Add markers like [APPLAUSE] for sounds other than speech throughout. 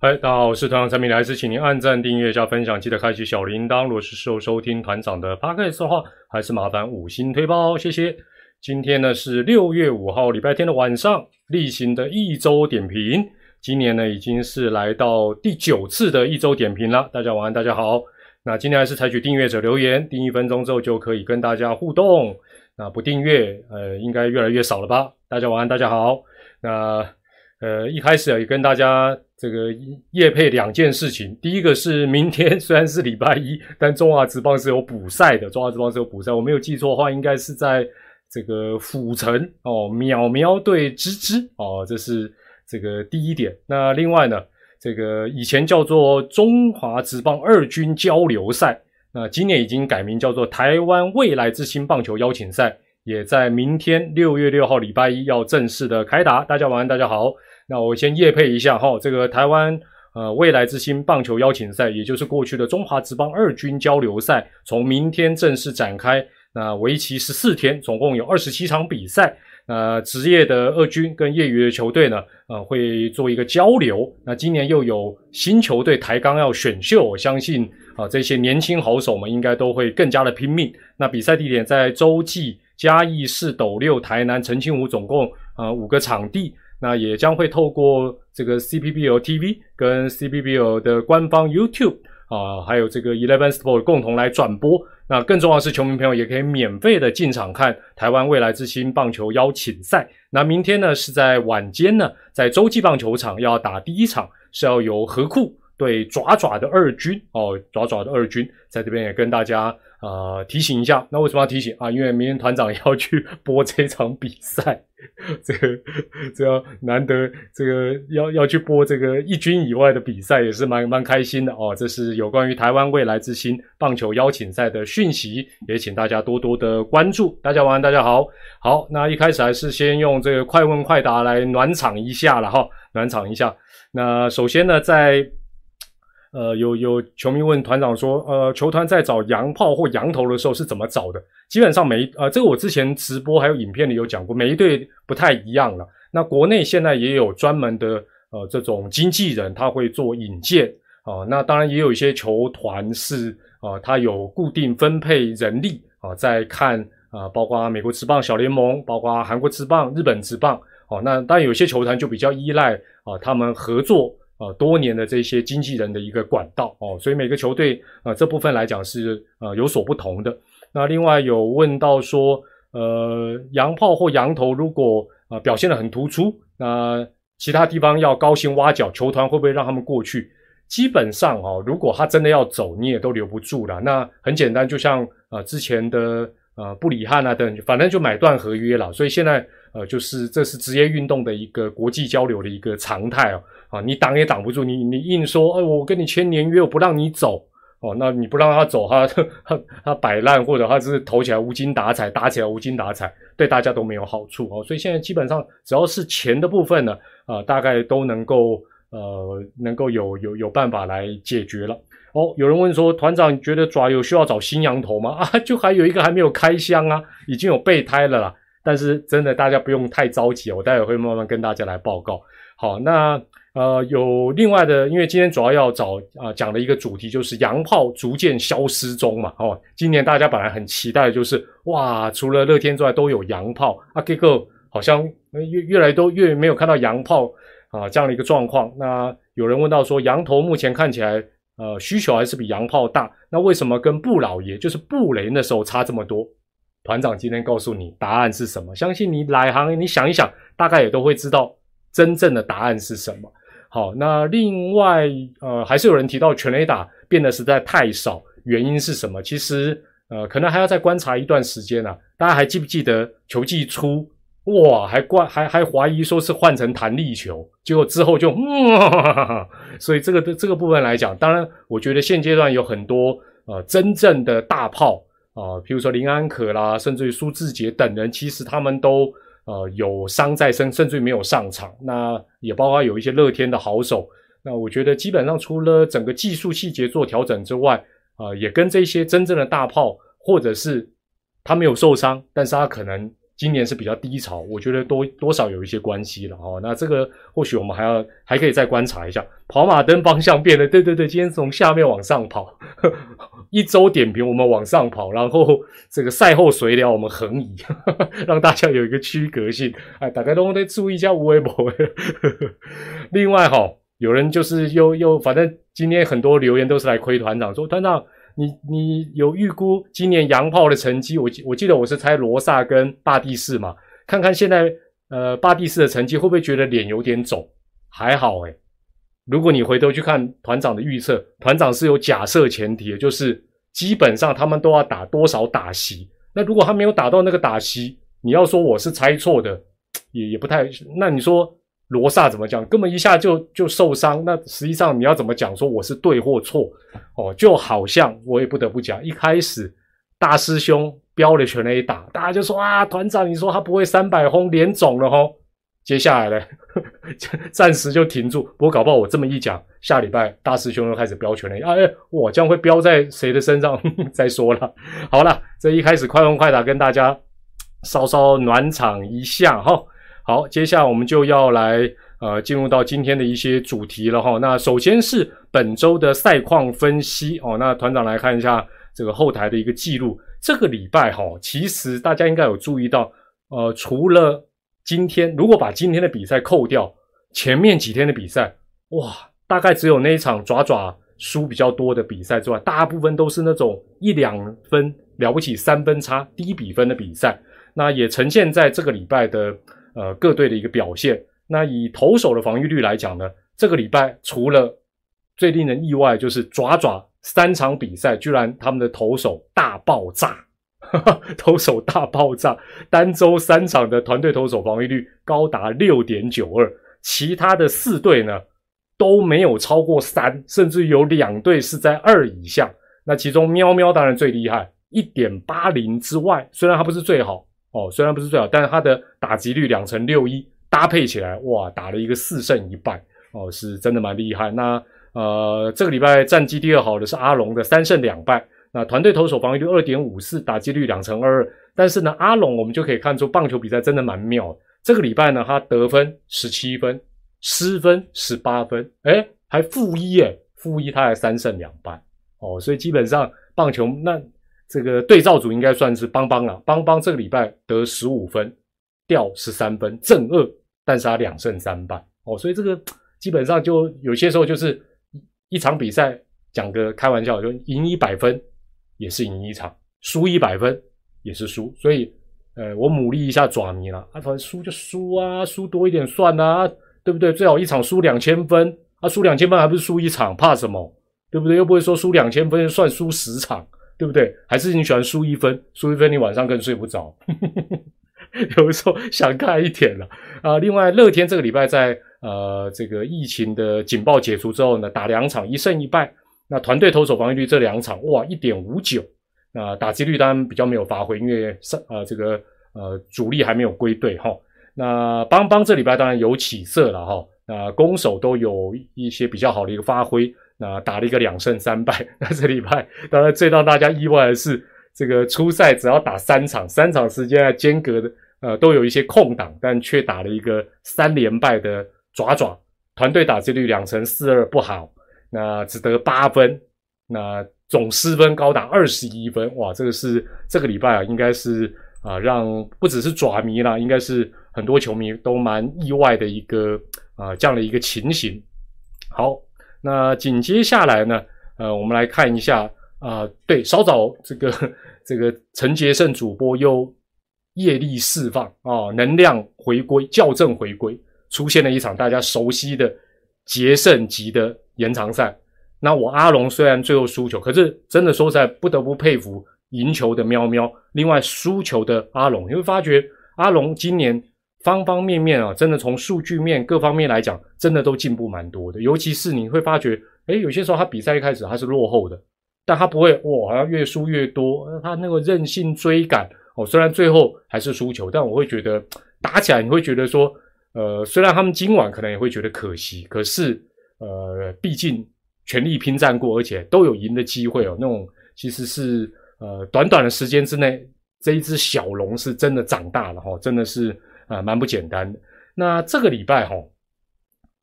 嗨，大家好，我是团长陈明，来自，请您按赞、订阅加分享，记得开启小铃铛。如果是收收听团长的 podcast 的话，还是麻烦五星推包，谢谢。今天呢是六月五号，礼拜天的晚上，例行的一周点评。今年呢已经是来到第九次的一周点评了。大家晚安，大家好。那今天还是采取订阅者留言，订一分钟之后就可以跟大家互动。那不订阅，呃，应该越来越少了吧？大家晚安，大家好。那呃，一开始也跟大家。这个夜配两件事情，第一个是明天虽然是礼拜一，但中华职棒是有补赛的。中华职棒是有补赛，我没有记错的话，应该是在这个府城哦，淼淼对芝芝哦，这是这个第一点。那另外呢，这个以前叫做中华职棒二军交流赛，那今年已经改名叫做台湾未来之星棒球邀请赛，也在明天六月六号礼拜一要正式的开打。大家晚安，大家好。那我先夜配一下哈，这个台湾呃未来之星棒球邀请赛，也就是过去的中华职棒二军交流赛，从明天正式展开。那为期十四天，总共有二十七场比赛。那职业的二军跟业余的球队呢，呃，会做一个交流。那今年又有新球队台钢要选秀，我相信啊，这些年轻好手们应该都会更加的拼命。那比赛地点在洲际、嘉义市、斗六、台南、澄清湖，总共呃五个场地。那也将会透过这个 CPBL TV 跟 CPBL 的官方 YouTube 啊，还有这个 Eleven Sport 共同来转播。那更重要的是，球迷朋友也可以免费的进场看台湾未来之星棒球邀请赛。那明天呢是在晚间呢，在洲际棒球场要打第一场，是要由河库对爪爪的二军哦，爪爪的二军在这边也跟大家。啊，提醒一下，那为什么要提醒啊？因为明天团长要去播这场比赛，[LAUGHS] 这个这要难得，这个要要去播这个一军以外的比赛，也是蛮蛮开心的哦。这是有关于台湾未来之星棒球邀请赛的讯息，也请大家多多的关注。大家晚安，大家好，好，那一开始还是先用这个快问快答来暖场一下了哈，暖场一下。那首先呢，在呃，有有球迷问团长说，呃，球团在找洋炮或洋头的时候是怎么找的？基本上每呃，这个我之前直播还有影片里有讲过，每一队不太一样了。那国内现在也有专门的呃这种经纪人，他会做引荐啊。那当然也有一些球团是呃，他有固定分配人力啊，在看啊，包括美国职棒小联盟，包括韩国职棒、日本职棒哦。那当然有些球团就比较依赖啊，他们合作。啊，多年的这些经纪人的一个管道哦，所以每个球队啊这部分来讲是呃有所不同的。那另外有问到说，呃，洋炮或洋头如果啊表现的很突出，那其他地方要高薪挖角，球团会不会让他们过去？基本上哦，如果他真的要走，你也都留不住了。那很简单，就像啊之前的呃布里汉啊等，反正就买断合约了。所以现在呃就是这是职业运动的一个国际交流的一个常态哦。啊，你挡也挡不住，你你硬说，哎，我跟你签年约，我不让你走，哦，那你不让他走，他他他摆烂，或者他是投起来无精打采，打起来无精打采，对大家都没有好处哦。所以现在基本上只要是钱的部分呢，啊，大概都能够呃能够有有有办法来解决了。哦，有人问说，团长你觉得爪有需要找新羊头吗？啊，就还有一个还没有开箱啊，已经有备胎了啦。但是真的大家不用太着急，我待会会慢慢跟大家来报告。好，那。呃，有另外的，因为今天主要要找啊讲的一个主题就是洋炮逐渐消失中嘛。哦，今年大家本来很期待，就是哇，除了乐天之外都有洋炮啊，这个好像越越来都越没有看到洋炮啊这样的一个状况。那有人问到说，羊头目前看起来呃需求还是比洋炮大，那为什么跟布老爷就是布雷那时候差这么多？团长今天告诉你答案是什么？相信你来行，你想一想，大概也都会知道真正的答案是什么。好，那另外呃，还是有人提到全垒打变得实在太少，原因是什么？其实呃，可能还要再观察一段时间啊。大家还记不记得球季初哇，还怪还还怀疑说是换成弹力球，结果之后就嗯，哈哈哈所以这个这个部分来讲，当然我觉得现阶段有很多呃真正的大炮啊，比如说林安可啦，甚至于苏志杰等人，其实他们都。呃，有伤在身，甚至于没有上场。那也包括有一些乐天的好手。那我觉得基本上除了整个技术细节做调整之外，啊，也跟这些真正的大炮，或者是他没有受伤，但是他可能今年是比较低潮，我觉得多多少有一些关系了哦。那这个或许我们还要还可以再观察一下，跑马灯方向变了，对对对，今天从下面往上跑，一周点评我们往上跑，然后这个赛后随聊我们横移，[LAUGHS] 让大家有一个区隔性。哎，大家都得注意一下微博。[LAUGHS] 另外哈，有人就是又又反正今天很多留言都是来亏团长，说团长。你你有预估今年洋炮的成绩？我记我记得我是猜罗萨跟巴蒂士嘛，看看现在呃巴蒂士的成绩会不会觉得脸有点肿？还好诶如果你回头去看团长的预测，团长是有假设前提的，就是基本上他们都要打多少打席。那如果他没有打到那个打席，你要说我是猜错的，也也不太。那你说？罗萨怎么讲？根本一下就就受伤。那实际上你要怎么讲？说我是对或错？哦，就好像我也不得不讲，一开始大师兄标了全 A 打，大家就说啊，团长你说他不会三百轰脸肿了吼。接下来呢，[LAUGHS] 暂时就停住。不过搞不好我这么一讲，下礼拜大师兄又开始飙拳了哎，我将会飙在谁的身上？[LAUGHS] 再说了。好了，这一开始快问快答跟大家稍稍暖场一下哈。好，接下来我们就要来呃进入到今天的一些主题了哈。那首先是本周的赛况分析哦。那团长来看一下这个后台的一个记录。这个礼拜哈，其实大家应该有注意到，呃，除了今天，如果把今天的比赛扣掉，前面几天的比赛，哇，大概只有那一场爪爪输比较多的比赛之外，大部分都是那种一两分了不起三分差低比分的比赛。那也呈现在这个礼拜的。呃，各队的一个表现。那以投手的防御率来讲呢，这个礼拜除了最令人意外就是爪爪三场比赛，居然他们的投手大爆炸，[LAUGHS] 投手大爆炸，单周三场的团队投手防御率高达六点九二，其他的四队呢都没有超过三，甚至有两队是在二以下。那其中喵喵当然最厉害，一点八零之外，虽然它不是最好。哦，虽然不是最好，但是他的打击率两成六一搭配起来，哇，打了一个四胜一败，哦，是真的蛮厉害。那呃，这个礼拜战绩第二好的是阿龙的三胜两败。那团队投手防御率二点五四，打击率两成二二。但是呢，阿龙我们就可以看出棒球比赛真的蛮妙。这个礼拜呢，他得分十七分，失分十八分，哎，还负一哎，负一他还三胜两败。哦，所以基本上棒球那。这个对照组应该算是邦邦了，邦邦这个礼拜得十五分，掉十三分，正二，但是他两胜三败哦，所以这个基本上就有些时候就是一场比赛讲个开玩笑，就赢一百分也是赢一场，输一百分也是输，所以呃，我努力一下爪迷了，啊，反正输就输啊，输多一点算啊，对不对？最好一场输两千分，啊，输两千分还不是输一场，怕什么？对不对？又不会说输两千分算输十场。对不对？还是你喜欢输一分？输一分你晚上更睡不着。[LAUGHS] 有的时候想开一点了啊。另外，乐天这个礼拜在呃这个疫情的警报解除之后呢，打两场一胜一败。那团队投手防御率这两场哇一点五九。那打击率当然比较没有发挥，因为上呃这个呃主力还没有归队哈。那邦邦这礼拜当然有起色了哈。那攻守都有一些比较好的一个发挥。那打了一个两胜三败，[LAUGHS] 那这礼拜当然最让大家意外的是，这个初赛只要打三场，三场时间间隔的，呃，都有一些空档，但却打了一个三连败的爪爪团队打击率两成四二不好，那只得八分，那总失分高达二十一分，哇，这个是这个礼拜啊，应该是啊，让不只是爪迷啦，应该是很多球迷都蛮意外的一个啊这样的一个情形，好。那紧接下来呢？呃，我们来看一下啊，对，稍早这个 [LAUGHS] 这个陈杰胜主播又业力释放啊，能量回归，校正回归，出现了一场大家熟悉的杰胜级的延长赛。那我阿龙虽然最后输球，可是真的说实在，不得不佩服赢球的喵喵，另外输球的阿龙，你会发觉阿龙今年。方方面面啊，真的从数据面各方面来讲，真的都进步蛮多的。尤其是你会发觉，哎，有些时候他比赛一开始他是落后的，但他不会哇，好像越输越多。他那个韧性追赶哦，虽然最后还是输球，但我会觉得打起来你会觉得说，呃，虽然他们今晚可能也会觉得可惜，可是呃，毕竟全力拼战过，而且都有赢的机会哦。那种其实是呃，短短的时间之内这一只小龙是真的长大了哈，真的是啊蛮不简单的。那这个礼拜哈，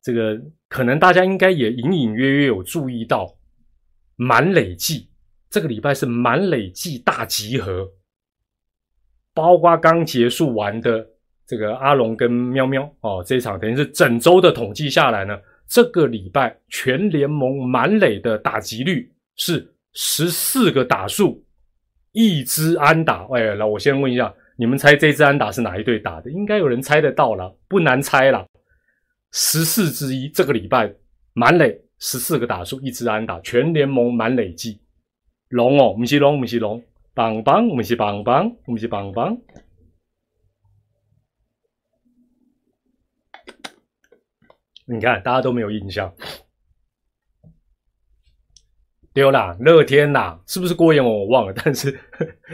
这个可能大家应该也隐隐约约有注意到，满累计这个礼拜是满累计大集合，包括刚结束完的这个阿龙跟喵喵哦，这一场等于是整周的统计下来呢，这个礼拜全联盟满垒的打击率是十四个打数。一支安打，哎，那我先问一下，你们猜这支安打是哪一队打的？应该有人猜得到了，不难猜了。十四之一，这个礼拜满垒十四个打数，一支安打，全联盟满累计。龙哦，不是龙，不是龙，棒棒，不是棒棒，不是棒棒。你看，大家都没有印象。丢啦，乐天呐，是不是郭彦文？我忘了，但是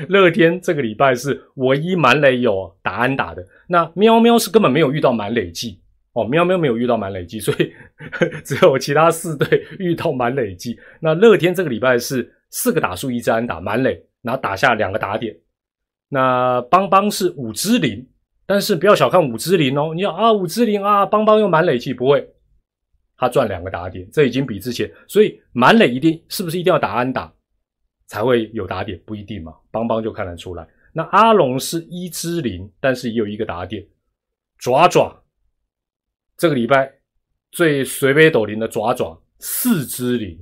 乐天这个礼拜是唯一满垒有打安打的。那喵喵是根本没有遇到满垒季哦，喵喵没有遇到满垒季，所以 [LAUGHS] 只有其他四队 [LAUGHS] 遇到满垒季。那乐天这个礼拜是四个打数一支安打满垒，然后打下两个打点。那邦邦是五支零，但是不要小看五支零哦，你要啊五支零啊，邦邦又满垒器不会。他赚两个打点，这已经比之前，所以满垒一定是不是一定要打安打才会有打点？不一定嘛，邦邦就看得出来。那阿龙是一支零，但是也有一个打点。爪爪这个礼拜最随杯斗零的爪爪四支零，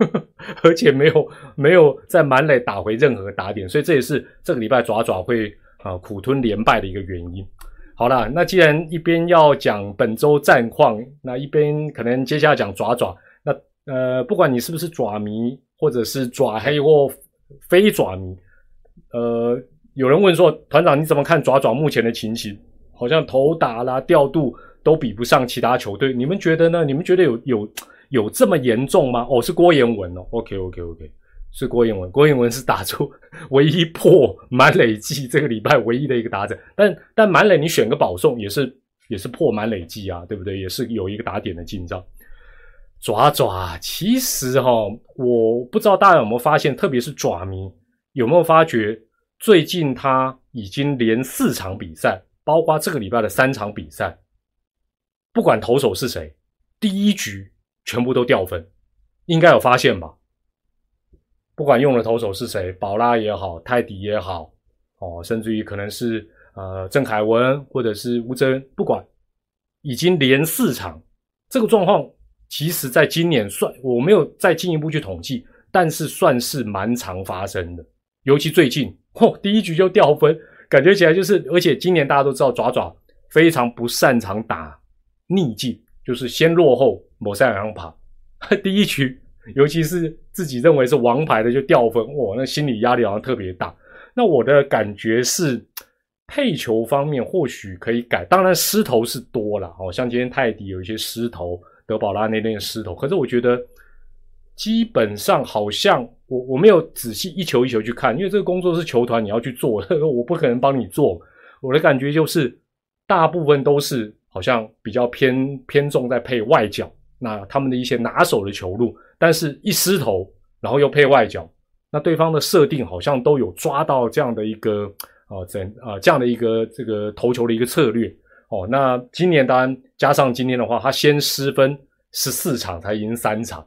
[LAUGHS] 而且没有没有在满垒打回任何打点，所以这也是这个礼拜爪爪会啊苦吞连败的一个原因。好了，那既然一边要讲本周战况，那一边可能接下来讲爪爪。那呃，不管你是不是爪迷，或者是爪黑或非爪迷，呃，有人问说，团长你怎么看爪爪目前的情形？好像投打啦、调度都比不上其他球队，你们觉得呢？你们觉得有有有这么严重吗？哦，是郭彦文哦。OK OK OK。是郭彦文，郭彦文是打出 [LAUGHS] 唯一破满垒计这个礼拜唯一的一个打者，但但满垒你选个保送也是也是破满垒计啊，对不对？也是有一个打点的进账。爪爪其实哈，我不知道大家有没有发现，特别是爪迷有没有发觉，最近他已经连四场比赛，包括这个礼拜的三场比赛，不管投手是谁，第一局全部都掉分，应该有发现吧？不管用的投手是谁，宝拉也好，泰迪也好，哦，甚至于可能是呃郑凯文或者是吴征，不管，已经连四场，这个状况其实在今年算我没有再进一步去统计，但是算是蛮常发生的。尤其最近，嚯，第一局就掉分，感觉起来就是，而且今年大家都知道爪爪非常不擅长打逆境，就是先落后某赛两跑，[LAUGHS] 第一局。尤其是自己认为是王牌的就掉分，哇，那心理压力好像特别大。那我的感觉是，配球方面或许可以改，当然失头是多了哦，像今天泰迪有一些失头，德保拉那边失头，可是我觉得基本上好像我我没有仔细一球一球去看，因为这个工作是球团你要去做，[LAUGHS] 我不可能帮你做。我的感觉就是大部分都是好像比较偏偏重在配外角，那他们的一些拿手的球路。但是，一失头，然后又配外角，那对方的设定好像都有抓到这样的一个啊，整啊这样的一个这个投球的一个策略哦。那今年当然加上今天的话，他先失分十四场才赢三场，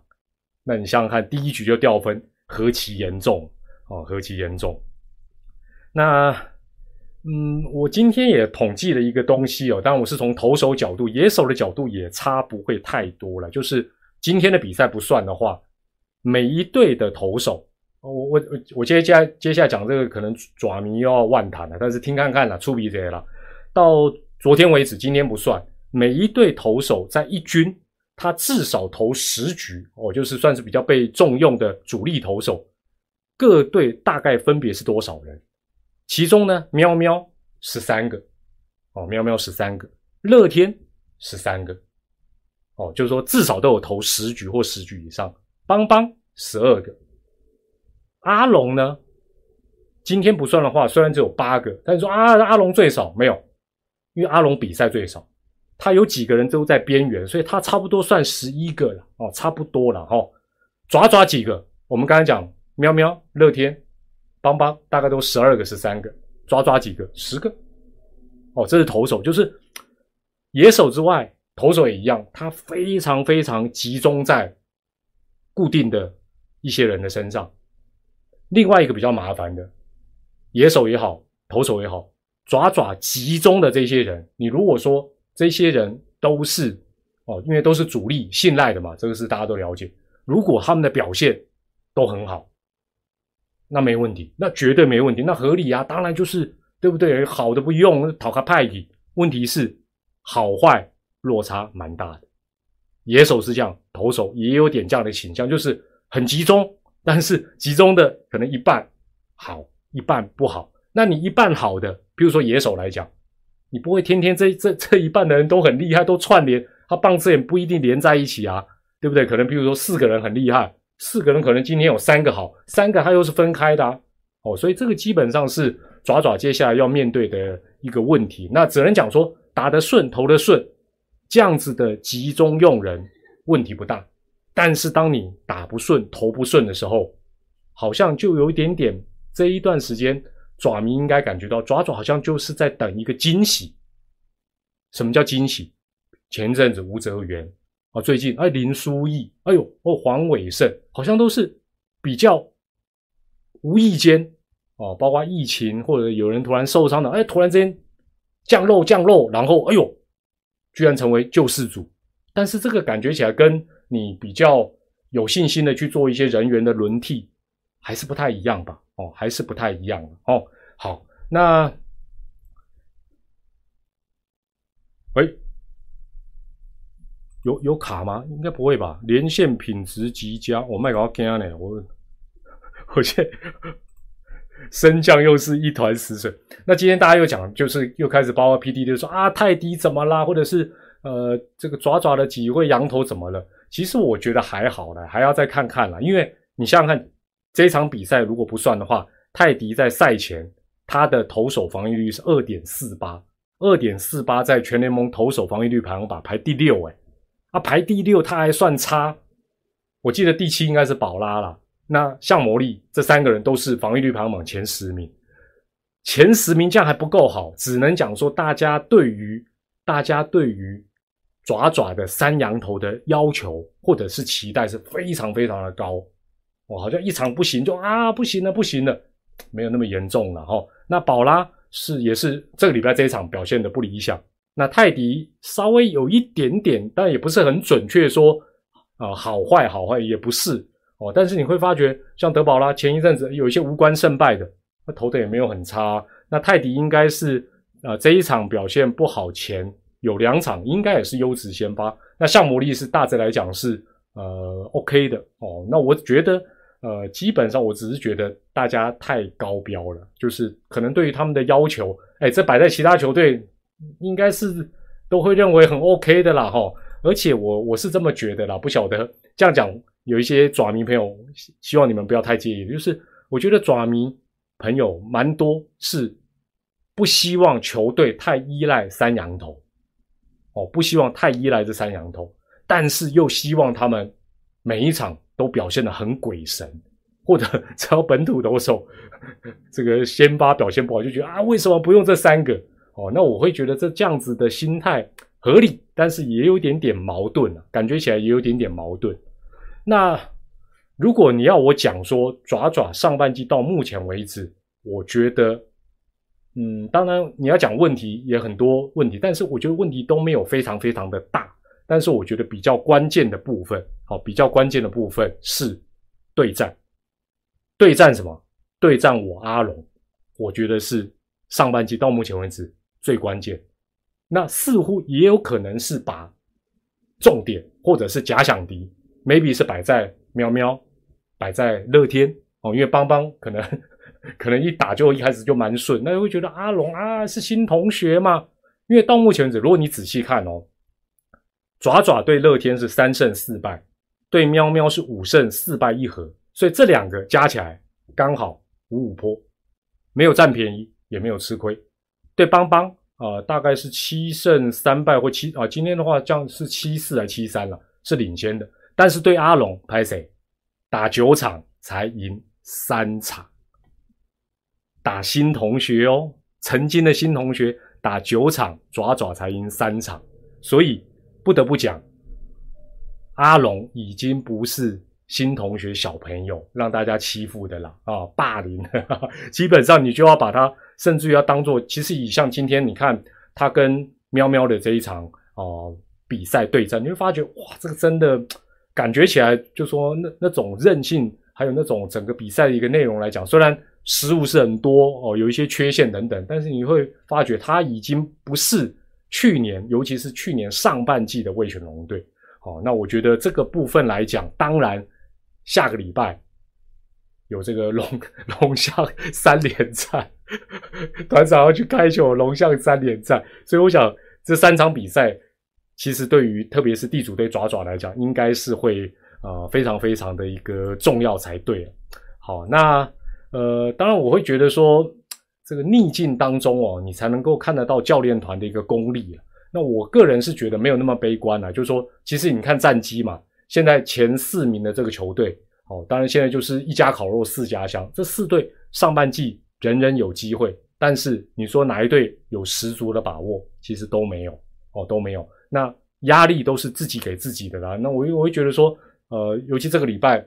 那你想想看，第一局就掉分，何其严重哦，何其严重。那嗯，我今天也统计了一个东西哦，当然我是从投手角度、野手的角度也差不会太多了，就是。今天的比赛不算的话，每一队的投手，我我我接下接下来讲这个可能爪迷又要万谈了，但是听看看了，出比这些了。到昨天为止，今天不算，每一队投手在一军，他至少投十局，哦，就是算是比较被重用的主力投手。各队大概分别是多少人？其中呢，喵喵十三个，哦，喵喵十三个，乐天十三个。哦，就是说至少都有投十局或十局以上，邦邦十二个，阿龙呢？今天不算的话，虽然只有八个，但是说啊，阿龙最少没有，因为阿龙比赛最少，他有几个人都在边缘，所以他差不多算十一个了哦，差不多了哈。爪爪几个？我们刚才讲喵喵、乐天、邦邦，大概都十二个、十三个，抓抓几个，十个。哦，这是投手，就是野手之外，投手也一样，他非常非常集中在固定的一些人的身上。另外一个比较麻烦的，野手也好，投手也好，爪爪集中的这些人，你如果说这些人都是哦，因为都是主力信赖的嘛，这个是大家都了解。如果他们的表现都很好，那没问题，那绝对没问题，那合理啊，当然就是。对不对？好的不用，讨个派底。问题是好坏落差蛮大的。野手是这样，投手也有点这样的倾向，就是很集中，但是集中的可能一半好，一半不好。那你一半好的，比如说野手来讲，你不会天天这这这一半的人都很厉害，都串联，他棒次也不一定连在一起啊，对不对？可能比如说四个人很厉害，四个人可能今天有三个好，三个他又是分开的啊。哦，所以这个基本上是。爪爪接下来要面对的一个问题，那只能讲说打得顺，投得顺，这样子的集中用人问题不大。但是当你打不顺、投不顺的时候，好像就有一点点这一段时间，爪迷应该感觉到爪爪好像就是在等一个惊喜。什么叫惊喜？前阵子吴泽源啊，最近哎林书义，哎呦哦黄伟胜，好像都是比较无意间。哦，包括疫情或者有人突然受伤了，哎，突然之间降肉降肉，然后哎呦，居然成为救世主。但是这个感觉起来跟你比较有信心的去做一些人员的轮替，还是不太一样吧？哦，还是不太一样哦。好，那喂，有有卡吗？应该不会吧？连线品质极佳，我卖给我听呢，我 [LAUGHS] 我现。升降又是一团死水。那今天大家又讲，就是又开始包括 P D 就说啊，泰迪怎么啦？或者是呃，这个爪爪的几位羊头怎么了？其实我觉得还好了，还要再看看了。因为你想想看，这场比赛如果不算的话，泰迪在赛前他的投手防御率是二点四八，二点四八在全联盟投手防御率排行榜排第六，哎，啊排第六他还算差。我记得第七应该是宝拉了。那像魔力这三个人都是防御率排行榜前十名，前十名这样还不够好，只能讲说大家对于大家对于爪爪的三羊头的要求或者是期待是非常非常的高，哦，好像一场不行就啊不行了不行了，没有那么严重了哈。那宝拉是也是这个礼拜这一场表现的不理想，那泰迪稍微有一点点，但也不是很准确说啊好坏好坏也不是。哦，但是你会发觉，像德保拉前一阵子有一些无关胜败的，那投的也没有很差。那泰迪应该是，呃，这一场表现不好前有两场应该也是优质先发。那向魔力是大致来讲是呃 OK 的哦。那我觉得，呃，基本上我只是觉得大家太高标了，就是可能对于他们的要求，哎，这摆在其他球队应该是都会认为很 OK 的啦哈。而且我我是这么觉得啦，不晓得这样讲。有一些爪迷朋友，希望你们不要太介意。就是我觉得爪迷朋友蛮多是不希望球队太依赖三羊头，哦，不希望太依赖这三羊头，但是又希望他们每一场都表现的很鬼神，或者只要本土投手 [LAUGHS] 这个先发表现不好，就觉得啊，为什么不用这三个？哦，那我会觉得这这样子的心态合理，但是也有点点矛盾啊，感觉起来也有点点矛盾。那如果你要我讲说爪爪上半季到目前为止，我觉得，嗯，当然你要讲问题也很多问题，但是我觉得问题都没有非常非常的大。但是我觉得比较关键的部分，好，比较关键的部分是对战，对战什么？对战我阿龙，我觉得是上半季到目前为止最关键。那似乎也有可能是把重点或者是假想敌。Maybe 是摆在喵喵，摆在乐天哦，因为邦邦可能可能一打就一开始就蛮顺，那就会觉得阿龙啊是新同学嘛？因为到目前为止，如果你仔细看哦，爪爪对乐天是三胜四败，对喵喵是五胜四败一和，所以这两个加起来刚好五五坡，没有占便宜，也没有吃亏。对邦邦啊，大概是七胜三败或七啊，今天的话这样是七四还七三了，是领先的。但是对阿龙拍谁打九场才赢三场，打新同学哦，曾经的新同学打九场，爪爪才赢三场，所以不得不讲，阿龙已经不是新同学小朋友让大家欺负的了啊，霸凌，[LAUGHS] 基本上你就要把他，甚至于要当做，其实以像今天你看他跟喵喵的这一场哦比赛对战，你会发觉哇，这个真的感觉起来，就说那那种韧性，还有那种整个比赛的一个内容来讲，虽然。失误是很多哦，有一些缺陷等等，但是你会发觉他已经不是去年，尤其是去年上半季的魏全龙队。哦，那我觉得这个部分来讲，当然下个礼拜有这个龙 [LAUGHS] 龙象三连战，[LAUGHS] 团长要去开球龙象三连战，所以我想这三场比赛其实对于特别是地主队爪爪来讲，应该是会呃非常非常的一个重要才对。好，那。呃，当然我会觉得说，这个逆境当中哦，你才能够看得到教练团的一个功力那我个人是觉得没有那么悲观啊，就是说，其实你看战绩嘛，现在前四名的这个球队，哦，当然现在就是一家烤肉四家香，这四队上半季人人有机会，但是你说哪一队有十足的把握，其实都没有哦，都没有。那压力都是自己给自己的啦。那我我会觉得说，呃，尤其这个礼拜。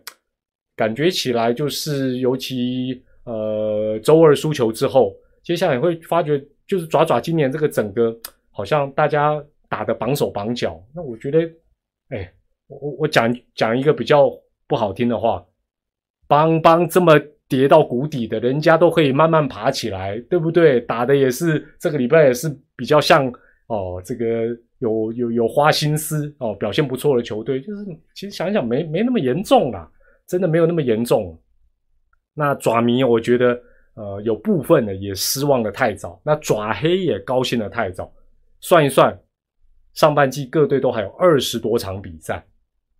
感觉起来就是，尤其呃周二输球之后，接下来会发觉就是爪爪今年这个整个好像大家打的绑手绑脚。那我觉得，哎，我我讲讲一个比较不好听的话，邦邦这么跌到谷底的，人家都可以慢慢爬起来，对不对？打的也是这个礼拜也是比较像哦，这个有有有花心思哦，表现不错的球队，就是其实想想没没那么严重啦。真的没有那么严重。那爪迷，我觉得呃有部分的也失望的太早。那爪黑也高兴的太早。算一算，上半季各队都还有二十多场比赛，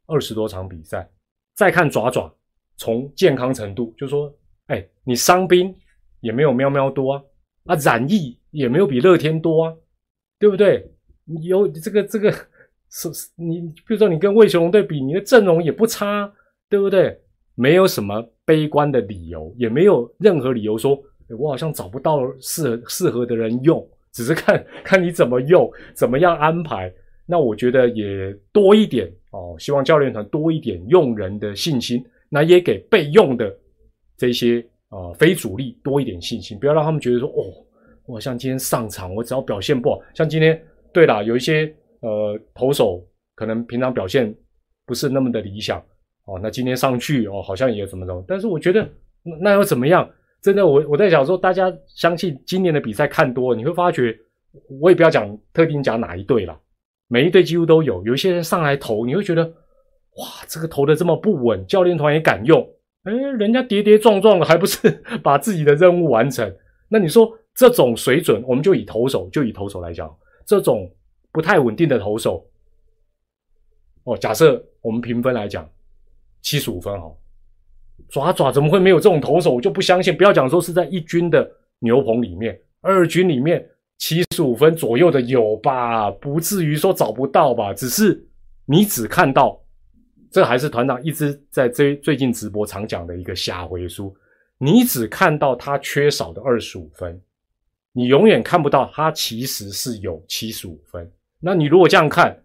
二十多场比赛。再看爪爪，从健康程度，就说，哎，你伤兵也没有喵喵多啊，啊染疫也没有比乐天多啊，对不对？你有这个这个是，你比如说你跟魏雄龙队比，你的阵容也不差。对不对？没有什么悲观的理由，也没有任何理由说，我好像找不到适合适合的人用，只是看看你怎么用，怎么样安排。那我觉得也多一点哦，希望教练团多一点用人的信心，那也给备用的这些啊非主力多一点信心，不要让他们觉得说，哦，我像今天上场，我只要表现不好，像今天，对啦，有一些呃投手可能平常表现不是那么的理想。哦，那今天上去哦，好像也怎么怎么，但是我觉得那又怎么样？真的，我我在想说，大家相信今年的比赛看多了，你会发觉，我也不要讲特定讲哪一队了，每一队几乎都有，有一些人上来投，你会觉得哇，这个投的这么不稳，教练团也敢用，哎，人家跌跌撞撞的，还不是 [LAUGHS] 把自己的任务完成？那你说这种水准，我们就以投手，就以投手来讲，这种不太稳定的投手，哦，假设我们评分来讲。七十五分哦，爪爪怎么会没有这种投手？我就不相信。不要讲说是在一军的牛棚里面，二军里面七十五分左右的有吧？不至于说找不到吧？只是你只看到，这还是团长一直在最最近直播常讲的一个下回书。你只看到他缺少的二十五分，你永远看不到他其实是有七十五分。那你如果这样看，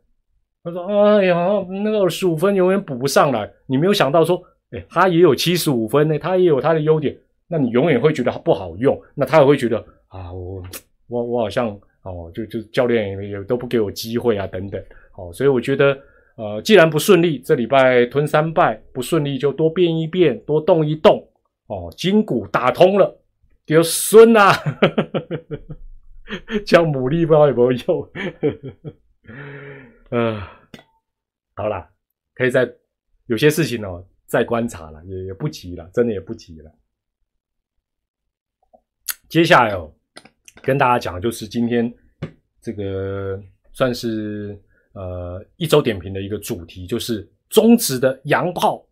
他说：“哎呀，那个十五分永远补不上来。你没有想到说，哎，他也有七十五分呢，他也有他的优点。那你永远会觉得不好用，那他也会觉得啊，我我我好像哦，就就教练也也都不给我机会啊，等等。哦，所以我觉得，呃，既然不顺利，这礼拜吞三败不顺利，就多变一变，多动一动。哦，筋骨打通了，就孙呐，[LAUGHS] 叫牡蛎不知道有没有用。[LAUGHS] ”嗯，好啦，可以再有些事情哦，再观察了，也也不急了，真的也不急了。接下来哦，跟大家讲就是今天这个算是呃一周点评的一个主题，就是中职的洋炮，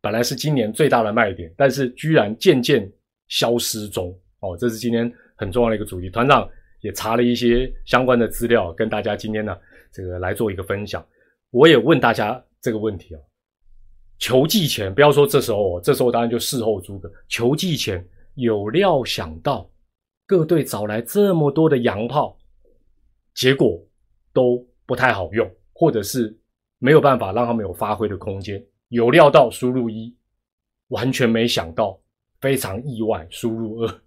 本来是今年最大的卖点，但是居然渐渐消失中哦，这是今天很重要的一个主题。团长也查了一些相关的资料，跟大家今天呢。这个来做一个分享，我也问大家这个问题哦。球季前不要说这时候哦，这时候当然就事后诸葛。球季前有料想到各队找来这么多的洋炮，结果都不太好用，或者是没有办法让他们有发挥的空间。有料到输入一，完全没想到，非常意外输入二，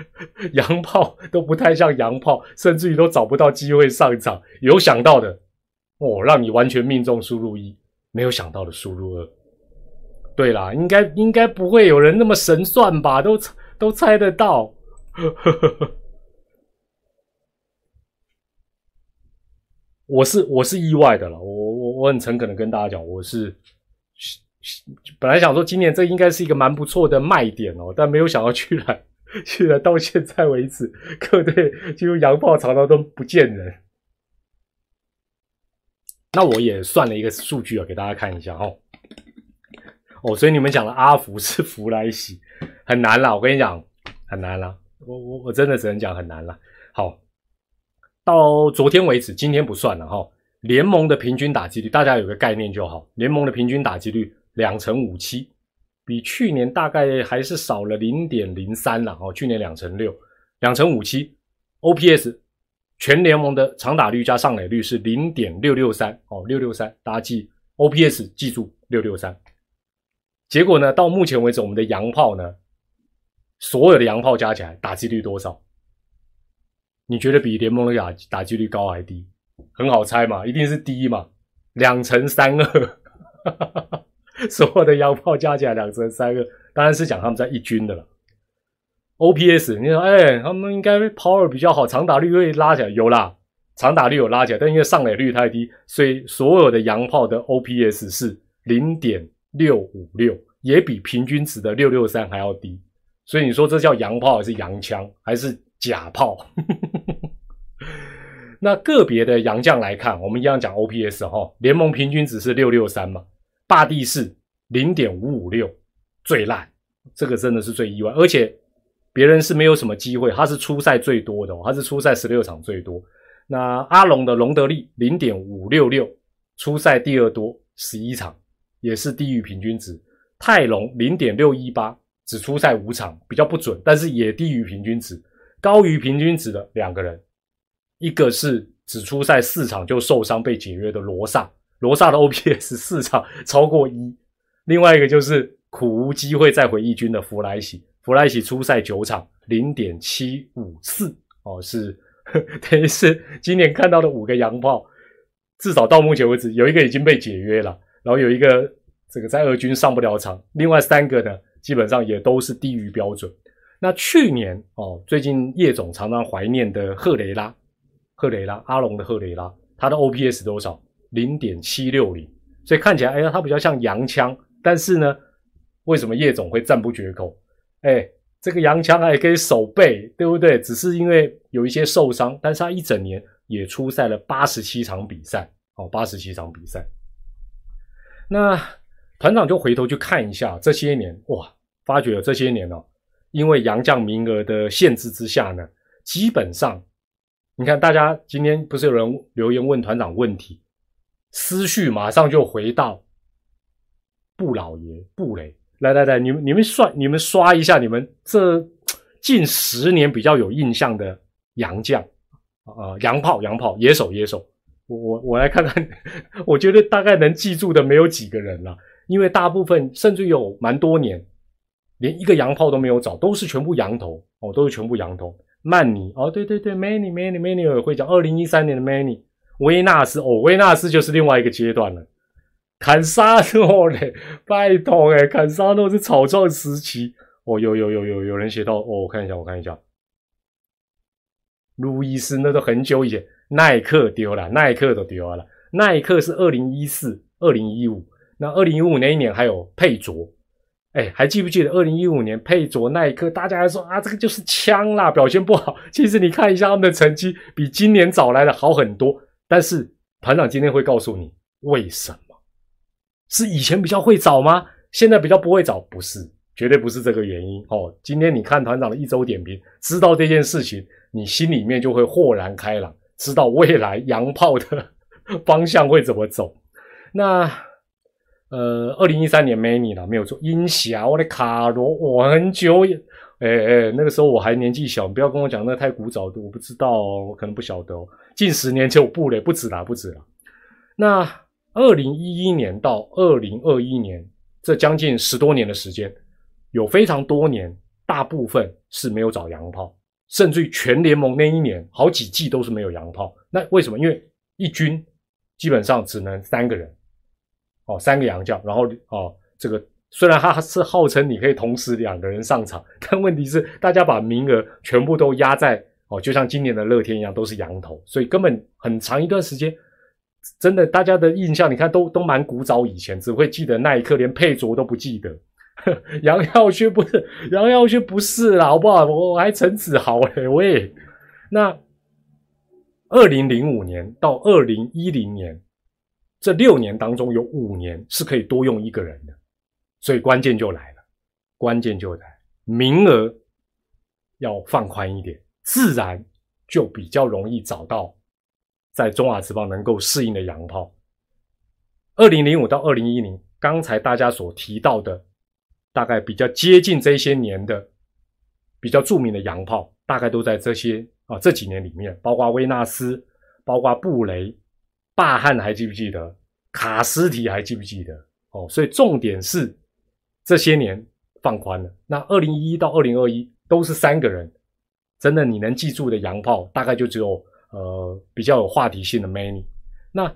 [LAUGHS] 洋炮都不太像洋炮，甚至于都找不到机会上场。有想到的，哦，让你完全命中输入一，没有想到的输入二。对啦，应该应该不会有人那么神算吧？都都猜得到。[LAUGHS] 我是我是意外的了，我我我很诚恳的跟大家讲，我是本来想说今年这应该是一个蛮不错的卖点哦，但没有想到居然居然到现在为止，各队几乎洋炮常常都不见人。那我也算了一个数据啊，给大家看一下哦。哦，所以你们讲的阿福是福来喜很难了，我跟你讲很难了，我我我真的只能讲很难了。好，到昨天为止，今天不算了哈。联盟的平均打击率，大家有个概念就好。联盟的平均打击率两成五七，比去年大概还是少了零点零三了哦。去年两成六，两成五七，OPS 全联盟的长打率加上垒率是零点六六三哦，六六三，大家记 OPS 记住六六三。结果呢？到目前为止，我们的洋炮呢，所有的洋炮加起来打击率多少？你觉得比联盟的打打击率高还低？很好猜嘛，一定是低嘛，两成三二。哈哈哈哈 [LAUGHS] 所有的洋炮加起来两成三个，当然是讲他们在一军的了。OPS，你说，哎，他们应该 power 比较好，长打率会拉起来，有啦，长打率有拉起来，但因为上垒率太低，所以所有的洋炮的 OPS 是零点。六五六也比平均值的六六三还要低，所以你说这叫洋炮还是洋枪还是假炮？[LAUGHS] 那个别的洋将来看，我们一样讲 OPS 哈，联盟平均值是六六三嘛，霸地是零点五五六，最烂，这个真的是最意外，而且别人是没有什么机会，他是出赛最多的，哦他是出赛十六场最多。那阿龙的隆德利零点五六六，出赛第二多十一场。也是低于平均值，泰隆零点六一八，只出赛五场，比较不准，但是也低于平均值。高于平均值的两个人，一个是只出赛四场就受伤被解约的罗萨，罗萨的 OPS 四 [LAUGHS] 场超过一；另外一个就是苦无机会再回一军的弗莱喜，弗莱喜出赛九场零点七五四，哦，是 [LAUGHS] 等于是今年看到的五个洋炮，至少到目前为止有一个已经被解约了。然后有一个这个在二军上不了场，另外三个呢，基本上也都是低于标准。那去年哦，最近叶总常常怀念的赫雷拉，赫雷拉阿龙的赫雷拉，他的 OPS 多少？零点七六零，所以看起来哎呀，他比较像洋枪。但是呢，为什么叶总会赞不绝口？哎，这个洋枪还可以守备，对不对？只是因为有一些受伤，但是他一整年也出赛了八十七场比赛，哦，八十七场比赛。那团长就回头去看一下这些年，哇，发觉了这些年哦，因为洋将名额的限制之下呢，基本上，你看大家今天不是有人留言问团长问题，思绪马上就回到布老爷布雷，来来来，你们你们刷你们刷一下你们这近十年比较有印象的洋将啊，洋炮洋炮野手野手。我我我来看看，我觉得大概能记住的没有几个人了，因为大部分甚至有蛮多年，连一个洋炮都没有找，都是全部羊头哦，都是全部羊头。曼尼哦，对对对，Many Many Many 也会讲，二零一三年的 Many，维纳斯哦，维纳斯就是另外一个阶段了。坎沙诺嘞，[LAUGHS] 拜托哎，坎沙诺是草创时期哦，有有有有有人写到哦，我看一下我看一下，路易斯那都很久以前。耐克丢了，耐克都丢了。耐克是二零一四、二零一五，那二零一五那一年还有佩卓，哎，还记不记得二零一五年佩卓、耐克？大家还说啊，这个就是枪啦，表现不好。其实你看一下他们的成绩，比今年找来的好很多。但是团长今天会告诉你为什么？是以前比较会找吗？现在比较不会找？不是，绝对不是这个原因哦。今天你看团长的一周点评，知道这件事情，你心里面就会豁然开朗。知道未来洋炮的方向会怎么走？那呃，二零一三年 Many 了，没有错。音霞，我的卡罗，我很久也哎哎，那个时候我还年纪小，不要跟我讲那太古早的，我不知道哦，我可能不晓得哦。近十年就不嘞，不止啦，不止啦。那二零一一年到二零二一年，这将近十多年的时间，有非常多年，大部分是没有找洋炮，甚至于全联盟那一年好几季都是没有洋炮。那为什么？因为一军基本上只能三个人，哦，三个洋将，然后哦，这个。虽然他是号称你可以同时两个人上场，[LAUGHS] 但问题是大家把名额全部都压在哦，就像今年的乐天一样，都是羊头，所以根本很长一段时间，真的大家的印象，你看都都蛮古早以前，只会记得那一刻，连配卓都不记得。[LAUGHS] 杨耀轩不是杨耀轩不是啦，好不好？我还陈子豪嘞喂。那二零零五年到二零一零年这六年当中，有五年是可以多用一个人的。所以关键就来了，关键就来名额要放宽一点，自然就比较容易找到在中华职棒能够适应的洋炮。二零零五到二零一零，刚才大家所提到的，大概比较接近这些年的比较著名的洋炮，大概都在这些啊这几年里面，包括威纳斯，包括布雷、霸汉，还记不记得？卡斯提还记不记得？哦，所以重点是。这些年放宽了，那二零一一到二零二一都是三个人，真的你能记住的洋炮大概就只有呃比较有话题性的 many。那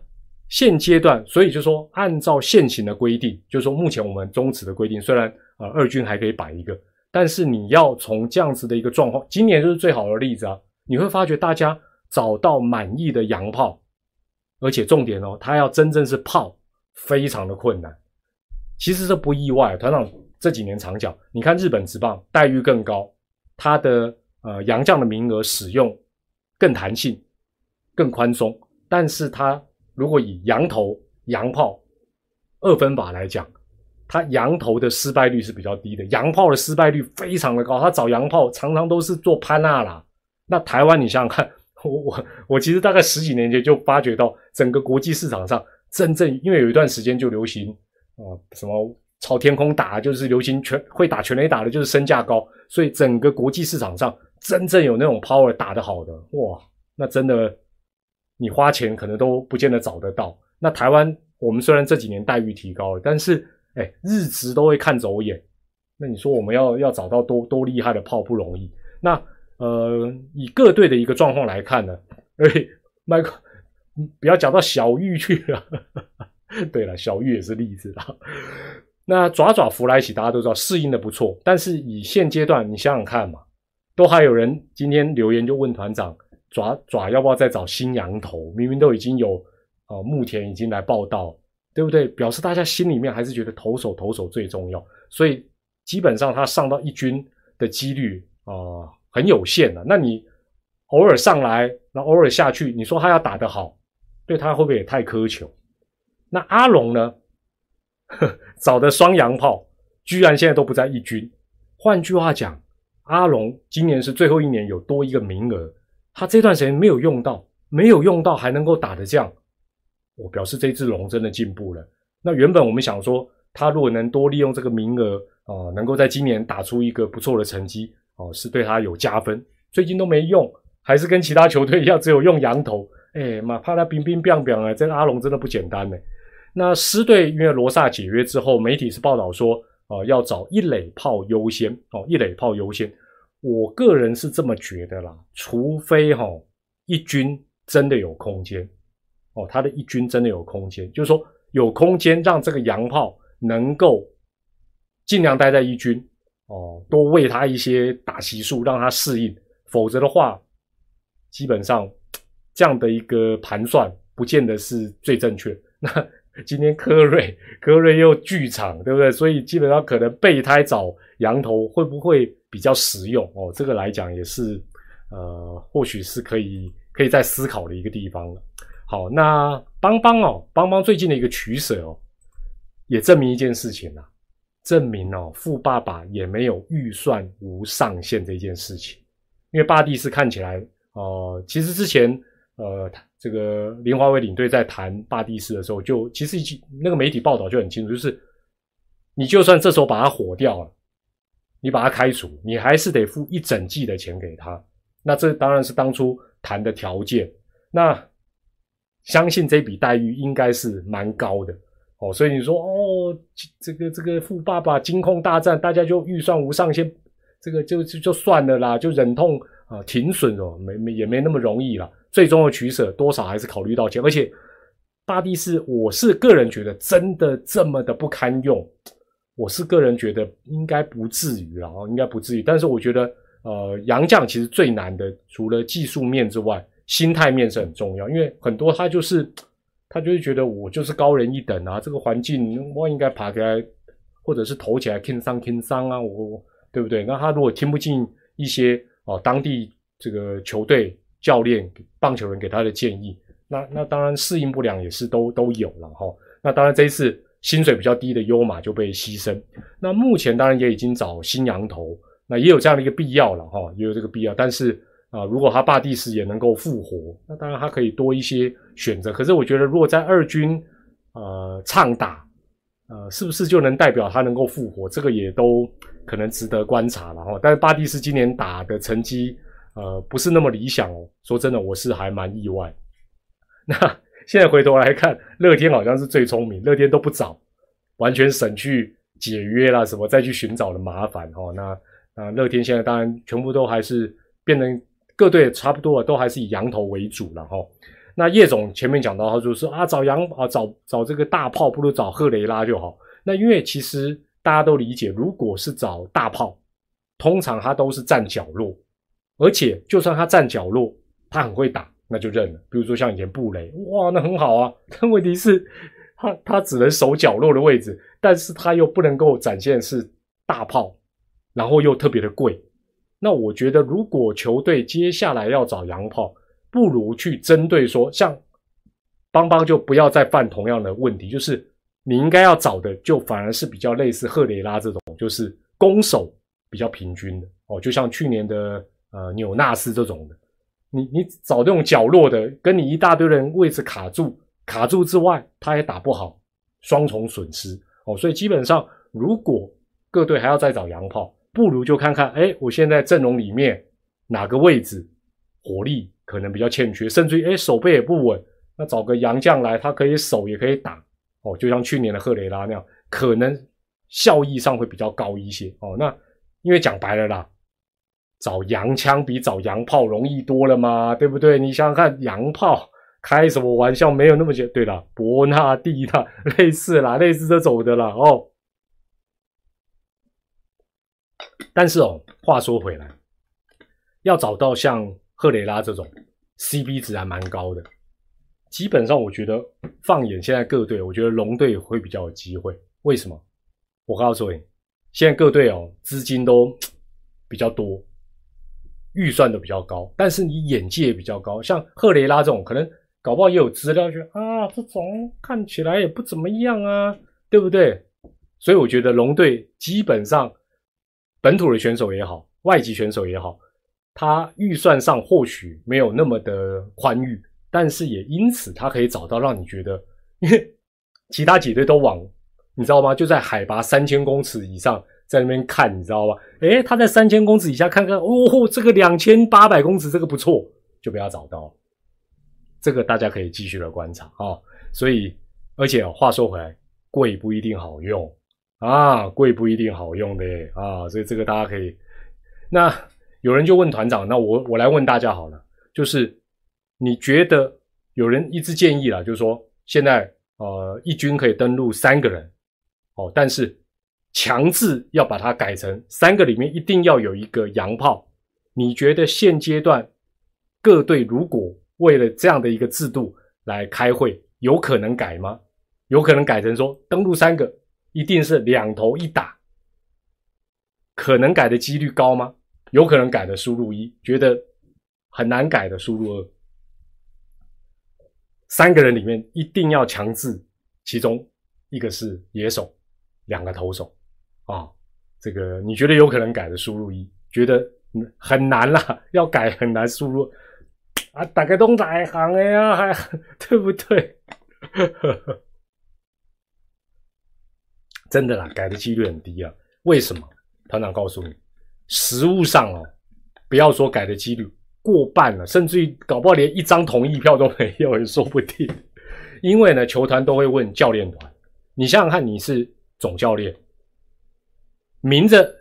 现阶段，所以就说按照现行的规定，就是说目前我们终止的规定，虽然呃二军还可以摆一个，但是你要从这样子的一个状况，今年就是最好的例子啊，你会发觉大家找到满意的洋炮，而且重点哦，它要真正是炮，非常的困难。其实这不意外，团长这几年常讲，你看日本职棒待遇更高，它的呃洋将的名额使用更弹性、更宽松，但是它如果以洋头、洋炮二分法来讲，它洋头的失败率是比较低的，洋炮的失败率非常的高。他找洋炮常常都是做潘纳啦。那台湾你想想看，我我我其实大概十几年前就发觉到，整个国际市场上真正因为有一段时间就流行。啊，什么朝天空打就是流行全会打全垒打的，就是身价高，所以整个国际市场上真正有那种 power 打得好的，哇，那真的你花钱可能都不见得找得到。那台湾我们虽然这几年待遇提高了，但是哎，日职都会看走眼。那你说我们要要找到多多厉害的炮不容易。那呃，以各队的一个状况来看呢，[LAUGHS] 哎，麦克，不要讲到小玉去了。对了，小玉也是例子啦。那爪爪福来喜，大家都知道适应的不错，但是以现阶段，你想想看嘛，都还有人今天留言就问团长，爪爪要不要再找新羊头？明明都已经有啊，目前已经来报道，对不对？表示大家心里面还是觉得投手投手最重要，所以基本上他上到一军的几率啊很有限的。那你偶尔上来，那偶尔下去，你说他要打得好，对他会不会也太苛求？那阿龙呢？[LAUGHS] 找的双洋炮，居然现在都不在一军。换句话讲，阿龙今年是最后一年有多一个名额，他这段时间没有用到，没有用到还能够打得这样，我表示这只龙真的进步了。那原本我们想说，他如果能多利用这个名额啊，能够在今年打出一个不错的成绩哦，是对他有加分。最近都没用，还是跟其他球队一样，只有用羊头。哎妈，怕他冰冰冰冰啊！这个阿龙真的不简单呢。那狮队因为罗萨解约之后，媒体是报道说，啊，要找一垒炮优先哦，一垒炮优先。我个人是这么觉得啦，除非哈一军真的有空间哦，他的一军真的有空间，就是说有空间让这个洋炮能够尽量待在一军哦，多喂他一些打席数，让他适应。否则的话，基本上这样的一个盘算不见得是最正确。那。今天科瑞科瑞又剧场，对不对？所以基本上可能备胎找羊头会不会比较实用哦？这个来讲也是呃，或许是可以可以再思考的一个地方了。好，那邦邦哦，邦邦最近的一个取舍哦，也证明一件事情啊，证明哦，富爸爸也没有预算无上限这件事情。因为巴蒂斯看起来哦，其实之前呃。这个林华伟领队在谈巴蒂斯的时候，就其实已经那个媒体报道就很清楚，就是你就算这时候把他火掉了，你把他开除，你还是得付一整季的钱给他。那这当然是当初谈的条件。那相信这笔待遇应该是蛮高的哦。所以你说哦，这个这个富爸爸金控大战，大家就预算无上限，这个就就就算了啦，就忍痛啊停损哦，没没也没那么容易了。最终的取舍多少还是考虑到钱，而且。巴蒂是，我是个人觉得真的这么的不堪用，我是个人觉得应该不至于了哦，应该不至于。但是我觉得，呃，杨将其实最难的，除了技术面之外，心态面是很重要。因为很多他就是他就是觉得我就是高人一等啊，这个环境我应该爬起来，或者是投起来轻伤轻伤啊，我对不对？那他如果听不进一些哦当地这个球队教练、棒球人给他的建议。那那当然适应不良也是都都有了哈。那当然这一次薪水比较低的优马就被牺牲。那目前当然也已经找新羊头，那也有这样的一个必要了哈，也有这个必要。但是啊，如果他巴蒂斯也能够复活，那当然他可以多一些选择。可是我觉得如果在二军呃畅打，呃是不是就能代表他能够复活？这个也都可能值得观察了哈。但是巴蒂斯今年打的成绩呃不是那么理想哦。说真的，我是还蛮意外。[LAUGHS] 那现在回头来看，乐天好像是最聪明，乐天都不找，完全省去解约啦什么再去寻找的麻烦哦。那那乐天现在当然全部都还是变成各队差不多都还是以羊头为主了哈。那叶总前面讲到，他说是啊找羊啊找找这个大炮不如找赫雷拉就好。那因为其实大家都理解，如果是找大炮，通常他都是站角落，而且就算他站角落，他很会打。那就认了。比如说像以前布雷，哇，那很好啊。但问题是，他他只能守角落的位置，但是他又不能够展现是大炮，然后又特别的贵。那我觉得，如果球队接下来要找洋炮，不如去针对说，像邦邦就不要再犯同样的问题，就是你应该要找的，就反而是比较类似赫雷拉这种，就是攻守比较平均的哦，就像去年的呃纽纳斯这种的。你你找这种角落的，跟你一大堆人位置卡住卡住之外，他也打不好，双重损失哦。所以基本上，如果各队还要再找洋炮，不如就看看，哎，我现在阵容里面哪个位置火力可能比较欠缺，甚至于哎手背也不稳，那找个洋将来，他可以守也可以打哦。就像去年的赫雷拉那样，可能效益上会比较高一些哦。那因为讲白了啦。找洋枪比找洋炮容易多了嘛，对不对？你想想看，洋炮开什么玩笑？没有那么简对了，伯纳蒂的 [LAUGHS] 类似啦，类似这种的啦哦。但是哦，话说回来，要找到像赫雷拉这种 CB 值还蛮高的，基本上我觉得放眼现在各队，我觉得龙队会比较有机会。为什么？我告诉你，现在各队哦，资金都比较多。预算都比较高，但是你眼界也比较高。像赫雷拉这种，可能搞不好也有资料，就啊，这种看起来也不怎么样啊，对不对？所以我觉得龙队基本上本土的选手也好，外籍选手也好，他预算上或许没有那么的宽裕，但是也因此他可以找到让你觉得，因为其他几队都往，你知道吗？就在海拔三千公尺以上。在那边看，你知道吧？诶，他在三千公尺以下看看，哦，这个两千八百公尺，这个不错，就被他找到。这个大家可以继续的观察啊。所以，而且话说回来，贵不一定好用啊，贵不一定好用的啊。所以这个大家可以。那有人就问团长，那我我来问大家好了，就是你觉得有人一直建议了，就是说现在呃一军可以登录三个人，哦，但是。强制要把它改成三个里面一定要有一个洋炮，你觉得现阶段各队如果为了这样的一个制度来开会，有可能改吗？有可能改成说登录三个一定是两头一打，可能改的几率高吗？有可能改的输入一，觉得很难改的输入二，三个人里面一定要强制其中一个是野手，两个投手。啊，这个你觉得有可能改的输入一，觉得很难啦，要改很难输入啊，大家都在行的呀，还对不对？[LAUGHS] 真的啦，改的几率很低啊。为什么？团长告诉你，实物上哦，不要说改的几率过半了，甚至于搞不好连一张同意票都没有，也说不定。因为呢，球团都会问教练团，你想想看，你是总教练，明着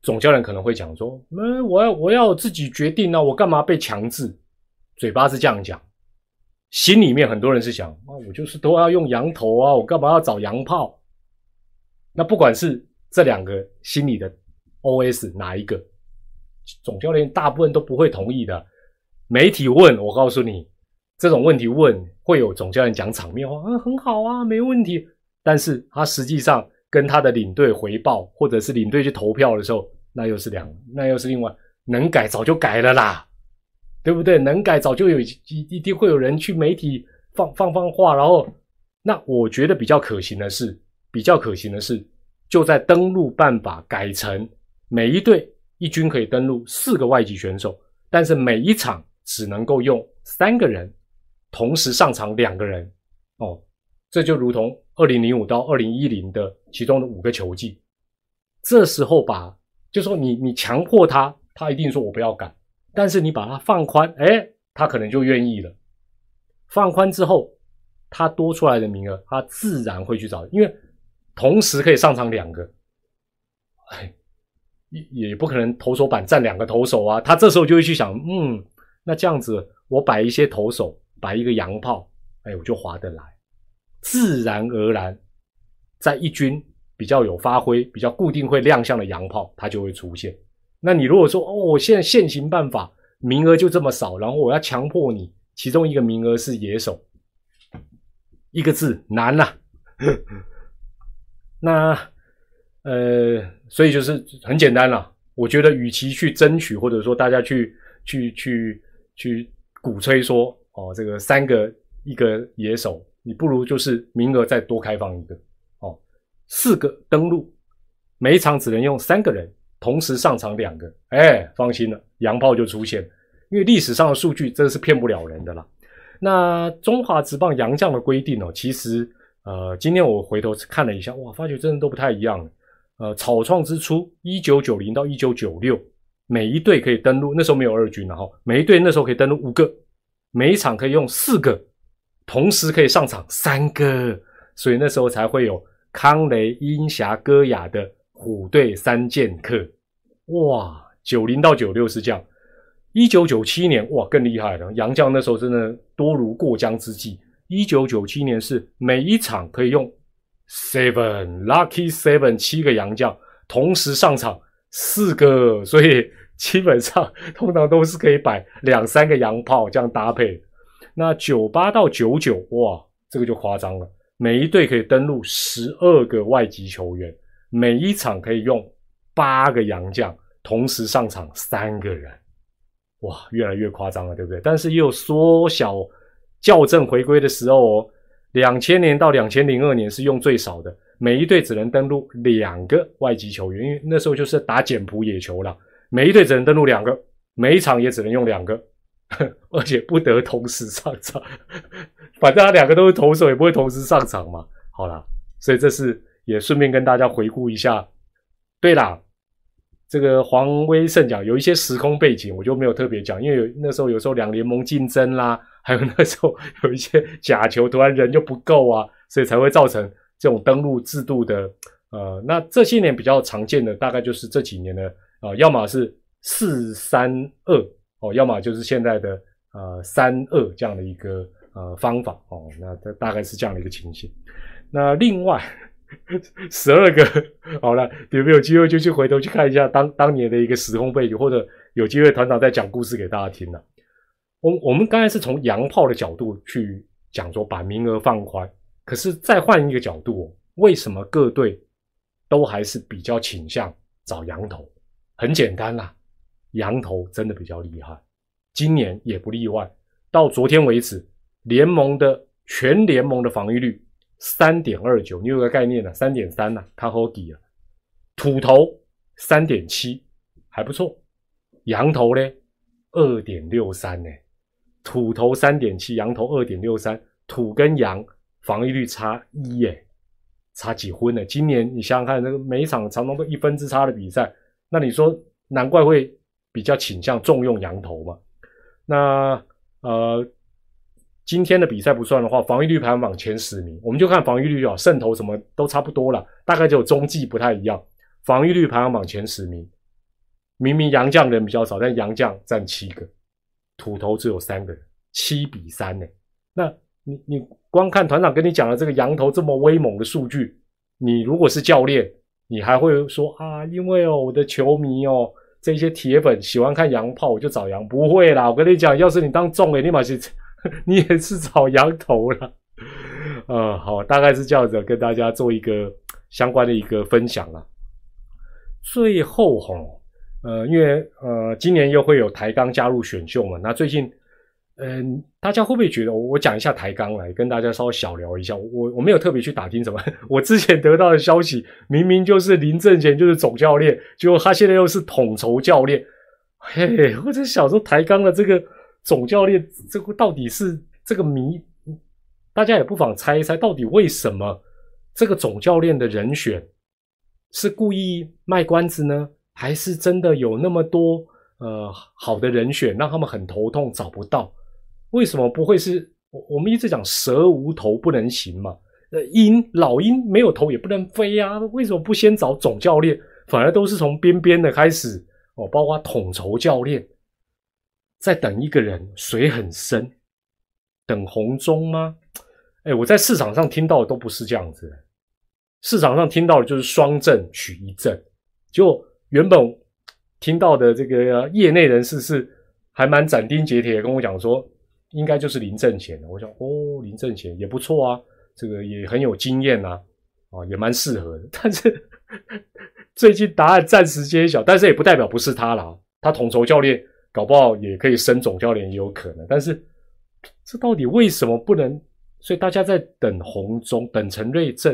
总教练可能会讲说，嗯我要我要自己决定啊，我干嘛被强制？嘴巴是这样讲，心里面很多人是想啊，我就是都要用羊头啊，我干嘛要找洋炮？那不管是这两个心里的 OS 哪一个，总教练大部分都不会同意的。媒体问我，告诉你。这种问题问会有总教练讲场面话啊，很好啊，没问题。但是他实际上跟他的领队回报，或者是领队去投票的时候，那又是两，那又是另外。能改早就改了啦，对不对？能改早就有一一定会有人去媒体放放放话，然后那我觉得比较可行的是，比较可行的是，就在登录办法改成每一队一军可以登录四个外籍选手，但是每一场只能够用三个人。同时上场两个人，哦，这就如同二零零五到二零一零的其中的五个球季，这时候把就说你你强迫他，他一定说我不要改，但是你把他放宽，哎，他可能就愿意了。放宽之后，他多出来的名额，他自然会去找，因为同时可以上场两个，哎，也也不可能投手板站两个投手啊，他这时候就会去想，嗯，那这样子我摆一些投手。摆一个洋炮，哎，我就划得来，自然而然，在一军比较有发挥、比较固定会亮相的洋炮，它就会出现。那你如果说哦，我现在现行办法名额就这么少，然后我要强迫你其中一个名额是野手，一个字难呐。[LAUGHS] 那呃，所以就是很简单了。我觉得与其去争取，或者说大家去去去去鼓吹说。哦，这个三个一个野手，你不如就是名额再多开放一个哦，四个登录，每一场只能用三个人，同时上场两个，哎，放心了，洋炮就出现，因为历史上的数据真的是骗不了人的啦。那中华职棒洋将的规定哦，其实呃，今天我回头看了一下，哇，发觉真的都不太一样。呃，草创之初，一九九零到一九九六，每一队可以登录，那时候没有二军了哈，每一队那时候可以登录五个。每一场可以用四个，同时可以上场三个，所以那时候才会有康雷、英侠、戈雅的虎队三剑客。哇，九零到九六是这样，一九九七年哇更厉害了，杨将那时候真的多如过江之鲫。一九九七年是每一场可以用 seven lucky seven 七个洋将同时上场四个，所以。基本上通常都是可以摆两三个洋炮这样搭配。那九八到九九，哇，这个就夸张了。每一队可以登录十二个外籍球员，每一场可以用八个洋将同时上场三个人，哇，越来越夸张了，对不对？但是也有缩小校正回归的时候哦。两千年到两千零二年是用最少的，每一队只能登录两个外籍球员，因为那时候就是打简谱野球了。每一队只能登录两个，每一场也只能用两个，[LAUGHS] 而且不得同时上场。反正他两个都是投手，也不会同时上场嘛。好了，所以这是也顺便跟大家回顾一下。对啦，这个黄威胜讲有一些时空背景，我就没有特别讲，因为有那时候有时候两联盟竞争啦，还有那时候有一些假球，突然人就不够啊，所以才会造成这种登录制度的。呃，那这些年比较常见的，大概就是这几年的。啊，要么是四三二哦，要么就是现在的呃三二这样的一个呃方法哦，那这大概是这样的一个情形。那另外十二个好了，有没有机会就去回头去看一下当当年的一个时空背景，或者有机会团长再讲故事给大家听呢？我我们刚才是从洋炮的角度去讲说把名额放宽，可是再换一个角度，哦为什么各队都还是比较倾向找羊头？很简单啦，羊头真的比较厉害，今年也不例外。到昨天为止，联盟的全联盟的防御率三点二九，你有个概念了，三点三呐，它好底了。土头三点七，还不错。羊头呢，二点六三呢。土头三点七，羊头二点六三，土跟羊防御率差一耶，差几分呢？今年你想想看，这个每一场常常都一分之差的比赛。那你说难怪会比较倾向重用羊头嘛？那呃，今天的比赛不算的话，防御率排行榜前十名，我们就看防御率啊，胜投什么都差不多了，大概只有中继不太一样。防御率排行榜前十名，明明杨将人比较少，但杨将占七个，土头只有三个人，七比三呢。那你你光看团长跟你讲的这个羊头这么威猛的数据，你如果是教练，你还会说啊，因为哦我的球迷哦。这些铁粉喜欢看洋炮，我就找洋。不会啦，我跟你讲，要是你当中诶，立马是，[LAUGHS] 你也是找洋头了。[LAUGHS] 呃，好，大概是这样子，跟大家做一个相关的一个分享了。最后哈，呃，因为呃，今年又会有台钢加入选秀嘛，那最近。嗯，大家会不会觉得我讲一下抬杠来跟大家稍微小聊一下？我我没有特别去打听什么，[LAUGHS] 我之前得到的消息明明就是林正贤就是总教练，结果他现在又是统筹教练。嘿，我在想说抬杠的这个总教练，这个到底是这个谜？大家也不妨猜一猜，到底为什么这个总教练的人选是故意卖关子呢，还是真的有那么多呃好的人选让他们很头痛找不到？为什么不会是？我我们一直讲蛇无头不能行嘛。呃，鹰老鹰没有头也不能飞啊。为什么不先找总教练，反而都是从边边的开始？哦，包括统筹教练，在等一个人，水很深，等红中吗？哎，我在市场上听到的都不是这样子。市场上听到的就是双正取一正，就原本听到的这个业内人士是还蛮斩钉截铁跟我讲说。应该就是林正贤的，我想哦，林正贤也不错啊，这个也很有经验呐，啊，也蛮适合的。[LAUGHS] 但是最近答案暂时揭晓，但是也不代表不是他了。他统筹教练搞不好也可以升总教练，也有可能。但是这到底为什么不能？所以大家在等红中，等陈瑞正。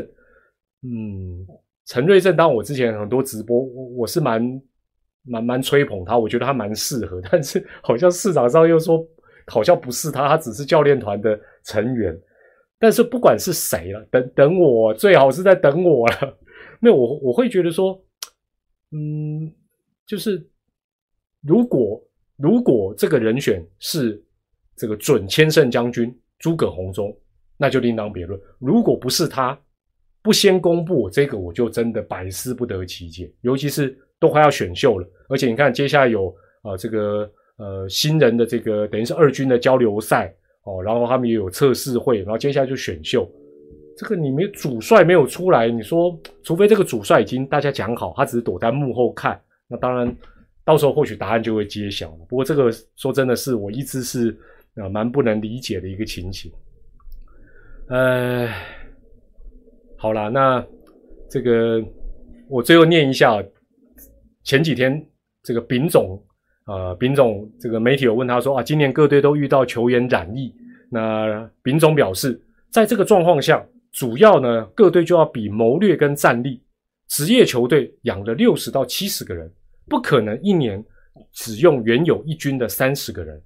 嗯，陈瑞正，当我之前很多直播，我我是蛮蛮蛮吹捧他，我觉得他蛮适合。但是好像市场上又说。好像不是他，他只是教练团的成员。但是不管是谁了，等等我最好是在等我了。[LAUGHS] 那我，我会觉得说，嗯，就是如果如果这个人选是这个准千胜将军诸葛洪忠，那就另当别论。如果不是他，不先公布这个，我就真的百思不得其解。尤其是都快要选秀了，而且你看接下来有啊这个。呃，新人的这个等于是二军的交流赛哦，然后他们也有测试会，然后接下来就选秀。这个你没主帅没有出来，你说除非这个主帅已经大家讲好，他只是躲在幕后看，那当然到时候或许答案就会揭晓。不过这个说真的是我一直是啊蛮不能理解的一个情形。呃，好了，那这个我最后念一下前几天这个丙总。呃，丙总这个媒体有问他说啊，今年各队都遇到球员染疫，那丙总表示，在这个状况下，主要呢各队就要比谋略跟战力。职业球队养了六十到七十个人，不可能一年只用原有一军的三十个人，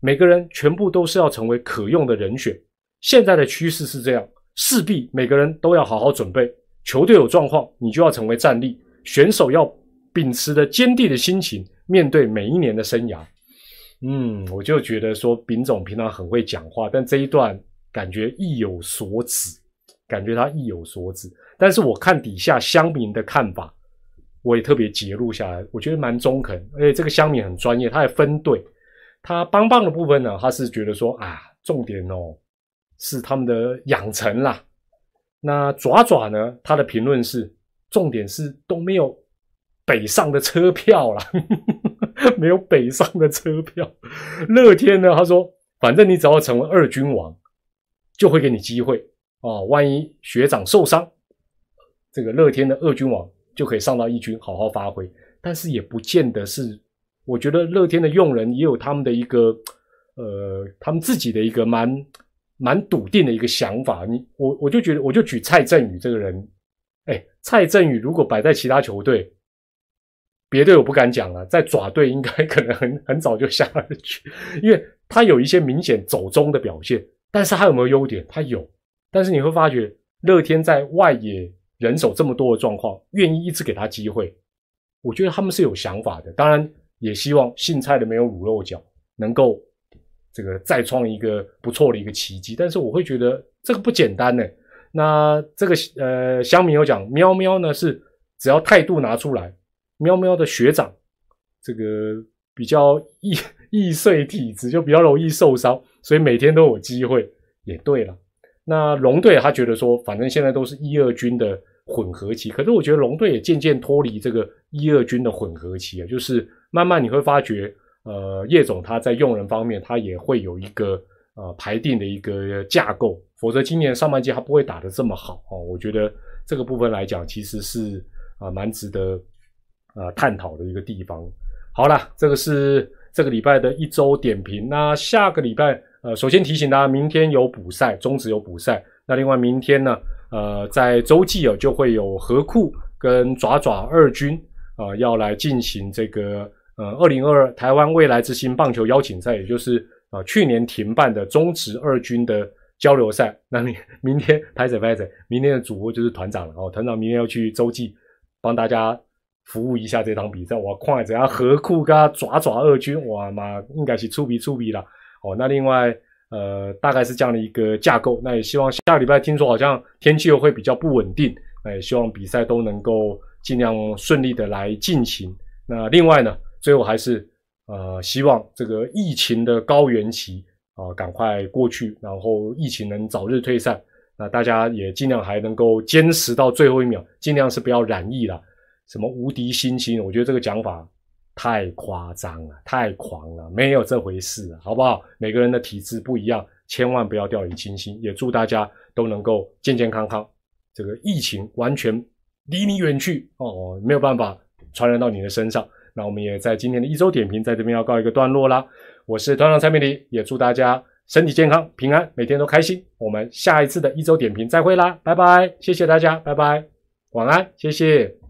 每个人全部都是要成为可用的人选。现在的趋势是这样，势必每个人都要好好准备。球队有状况，你就要成为战力，选手要秉持着坚定的心情。面对每一年的生涯，嗯，我就觉得说丙总平常很会讲话，但这一段感觉意有所指，感觉他意有所指。但是我看底下乡民的看法，我也特别截录下来，我觉得蛮中肯。而且这个乡民很专业，他还分队。他帮帮的部分呢，他是觉得说啊，重点哦是他们的养成啦。那爪爪呢，他的评论是重点是都没有。北上的车票了，[LAUGHS] 没有北上的车票。乐天呢？他说，反正你只要成为二军王，就会给你机会啊。万一学长受伤，这个乐天的二军王就可以上到一军好好发挥。但是也不见得是，我觉得乐天的用人也有他们的一个，呃，他们自己的一个蛮蛮笃定的一个想法。你我我就觉得，我就举蔡振宇这个人，哎，蔡振宇如果摆在其他球队。别队我不敢讲了，在爪队应该 [LAUGHS] 可能很很早就下了去，因为他有一些明显走中的表现，但是他有没有优点？他有，但是你会发觉乐天在外野人手这么多的状况，愿意一直给他机会，我觉得他们是有想法的。当然，也希望姓蔡的没有卤肉脚能够这个再创一个不错的一个奇迹。但是我会觉得这个不简单呢。那这个呃，乡民有讲，喵喵呢是只要态度拿出来，喵喵的学长这个比较易易碎体质，就比较容易受伤，所以每天都有机会。也对了。那龙队他觉得说，反正现在都是一二军的混合期，可是我觉得龙队也渐渐脱离这个一二军的混合期啊，就是慢慢你会发觉，呃，叶总他在用人方面，他也会有一个呃排定的一个架构，否则今年上半季他不会打得这么好哦。我觉得这个部分来讲，其实是啊蛮值得呃探讨的一个地方。好了，这个是这个礼拜的一周点评，那下个礼拜。呃，首先提醒大家，明天有补赛，中职有补赛。那另外明天呢，呃，在洲际哦，就会有河库跟爪爪二军啊，要来进行这个呃二零二二台湾未来之星棒球邀请赛，也就是啊去年停办的中职二军的交流赛。那你明天拍着拍着，明天的主播就是团长了哦，团长明天要去洲际帮大家服务一下这场比赛。我看怎样河库跟他爪爪二军，哇妈，应该是出比出比了。哦，那另外，呃，大概是这样的一个架构。那也希望下个礼拜听说好像天气又会比较不稳定，那也希望比赛都能够尽量顺利的来进行。那另外呢，最后还是呃，希望这个疫情的高原期啊赶快过去，然后疫情能早日退散。那大家也尽量还能够坚持到最后一秒，尽量是不要染疫了。什么无敌星星，我觉得这个讲法。太夸张了，太狂了，没有这回事，好不好？每个人的体质不一样，千万不要掉以轻心。也祝大家都能够健健康康，这个疫情完全离你远去哦，没有办法传染到你的身上。那我们也在今天的一周点评在这边要告一个段落啦。我是团长蔡美丽，也祝大家身体健康、平安，每天都开心。我们下一次的一周点评再会啦，拜拜，谢谢大家，拜拜，晚安，谢谢。